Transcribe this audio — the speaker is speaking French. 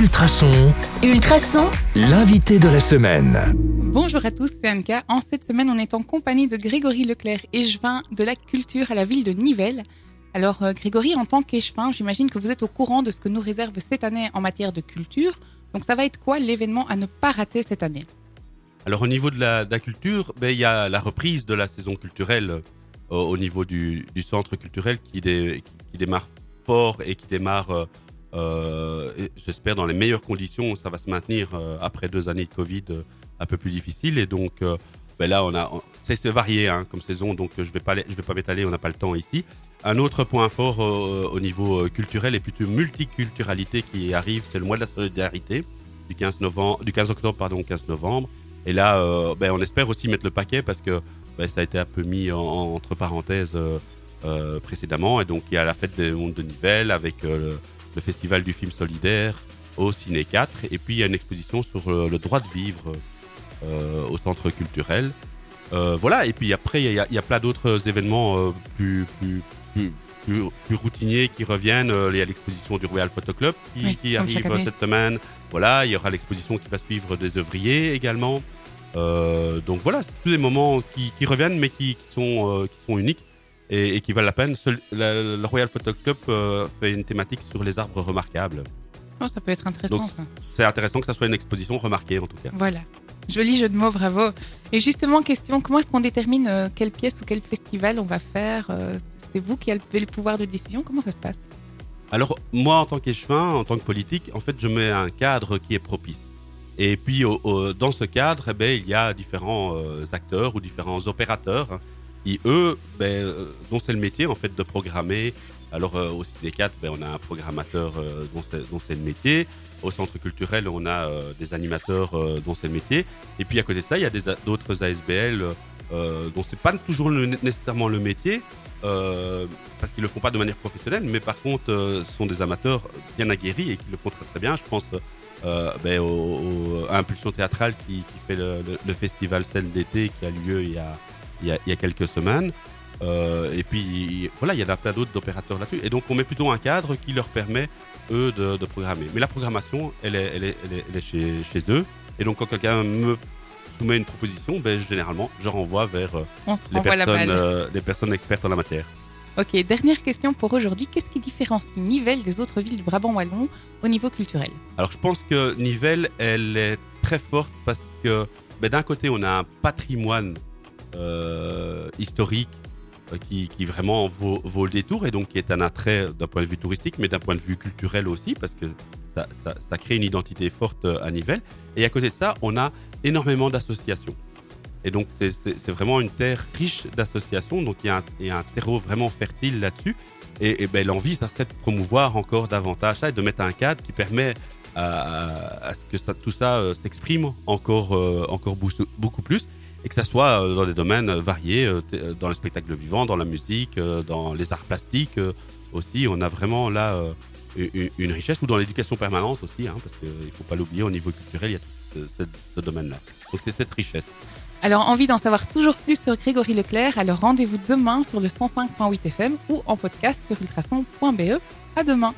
Ultrason, Ultrason, l'invité de la semaine. Bonjour à tous, c'est Anka. En cette semaine, on est en compagnie de Grégory Leclerc, échevin de la culture à la ville de Nivelles. Alors, euh, Grégory, en tant qu'échevin, j'imagine que vous êtes au courant de ce que nous réserve cette année en matière de culture. Donc, ça va être quoi l'événement à ne pas rater cette année? Alors au niveau de la, de la culture, ben, il y a la reprise de la saison culturelle euh, au niveau du, du centre culturel qui, dé- qui, qui démarre fort et qui démarre, euh, j'espère, dans les meilleures conditions. Ça va se maintenir euh, après deux années de Covid euh, un peu plus difficiles. Et donc euh, ben là, on a, c'est varié hein, comme saison, donc euh, je vais vais pas m'étaler, on n'a pas le temps ici. Un autre point fort euh, au niveau euh, culturel et plutôt multiculturalité qui arrive, c'est le mois de la solidarité du 15 novembre, du 15 octobre pardon, au 15 novembre. Et là, euh, ben, on espère aussi mettre le paquet parce que ben, ça a été un peu mis en, en- entre parenthèses euh, euh, précédemment. Et donc, il y a la fête des mondes de Nivelles avec euh, le, festival du film solidaire au Ciné 4. Et puis, il y a une exposition sur euh, le droit de vivre euh, au centre culturel. Euh, voilà, et puis après, il y a, il y a plein d'autres événements plus, plus, plus, plus, plus routiniers qui reviennent. Il y a l'exposition du Royal Photo Club qui, Oui, qui comme arrive cette semaine. Voilà, il y aura l'exposition qui va suivre des œuvriers également. Euh, donc voilà, c'est tous des moments qui, qui reviennent mais qui, qui sont, euh, qui sont uniques et, et qui valent la peine. La- le Royal Photo Club euh, fait une thématique sur les arbres remarquables. Oh, ça peut être intéressant, Donc ça. c'est intéressant que ça soit une exposition remarquée en tout cas. Voilà. Joli jeu de mots, bravo. Et justement, question, comment est-ce qu'on détermine euh, quelle pièce ou quel festival on va faire euh, C'est vous qui avez le pouvoir de décision Comment ça se passe? Alors, moi, en tant qu'échevin, en tant que politique, en fait, je mets un cadre qui est propice. Et puis, au- au- dans ce cadre, eh ben, il y a différents euh, acteurs ou différents opérateurs hein, qui, eux, ben, euh, dont c'est le métier, en fait, de programmer. Alors, euh, au Ciné 4, ben, on a un programmateur euh, dont c'est- le métier. Au centre culturel, on a des animateurs dont c'est le métier. Et puis, à côté de ça, il y a d'autres ASBL dont c'est pas toujours nécessairement le métier, parce qu'ils le font pas de manière professionnelle, mais par contre, ce sont des amateurs bien aguerris et qui le font très très bien. Je pense ben, au, à Impulsion Théâtrale qui, fait le festival Scène d'été qui a lieu il y a, il y a, il y a quelques semaines. Euh, et puis voilà, il y en a plein d'autres d'opérateurs là-dessus. Et donc on met plutôt un cadre qui leur permet, eux, de, de programmer. Mais la programmation, elle est, elle est, elle est, elle est chez, chez eux. Et donc quand quelqu'un me soumet une proposition, ben, généralement, je renvoie vers euh, les personnes, euh, les personnes expertes en la matière. Ok, dernière question pour aujourd'hui. Qu'est-ce qui différencie Nivelles des autres villes du Brabant wallon au niveau culturel? Alors je pense que Nivelles, elle est très forte parce que ben, d'un côté on a un patrimoine historique euh, qui, vraiment vaut, le détour et donc qui est un attrait d'un point de vue touristique mais d'un point de vue culturel aussi parce que ça, ça- crée une identité forte euh, à Nivelles. Et à côté de ça, on a énormément d'associations. Et donc c'est- vraiment une terre riche d'associations, donc il y, a un- il y a un terreau vraiment fertile là-dessus. Et, ben, l'envie, ça serait de promouvoir encore davantage ça et de mettre un cadre qui permet à, à ce que ça, tout ça euh, s'exprime encore, euh, encore beaucoup plus et que ça soit euh, dans des domaines variés, euh, t- euh, dans le spectacle vivant, dans la musique, dans les arts plastiques aussi. On a vraiment là une, richesse ou dans l'éducation permanente aussi, hein, parce qu'il ne faut pas l'oublier, au niveau culturel, il y a tout ce- ce domaine-là. Donc c'est cette richesse. Alors, envie d'en savoir toujours plus sur Grégory Leclerc Alors, rendez-vous demain sur le 105.8 FM ou en podcast sur ultrason.be. À demain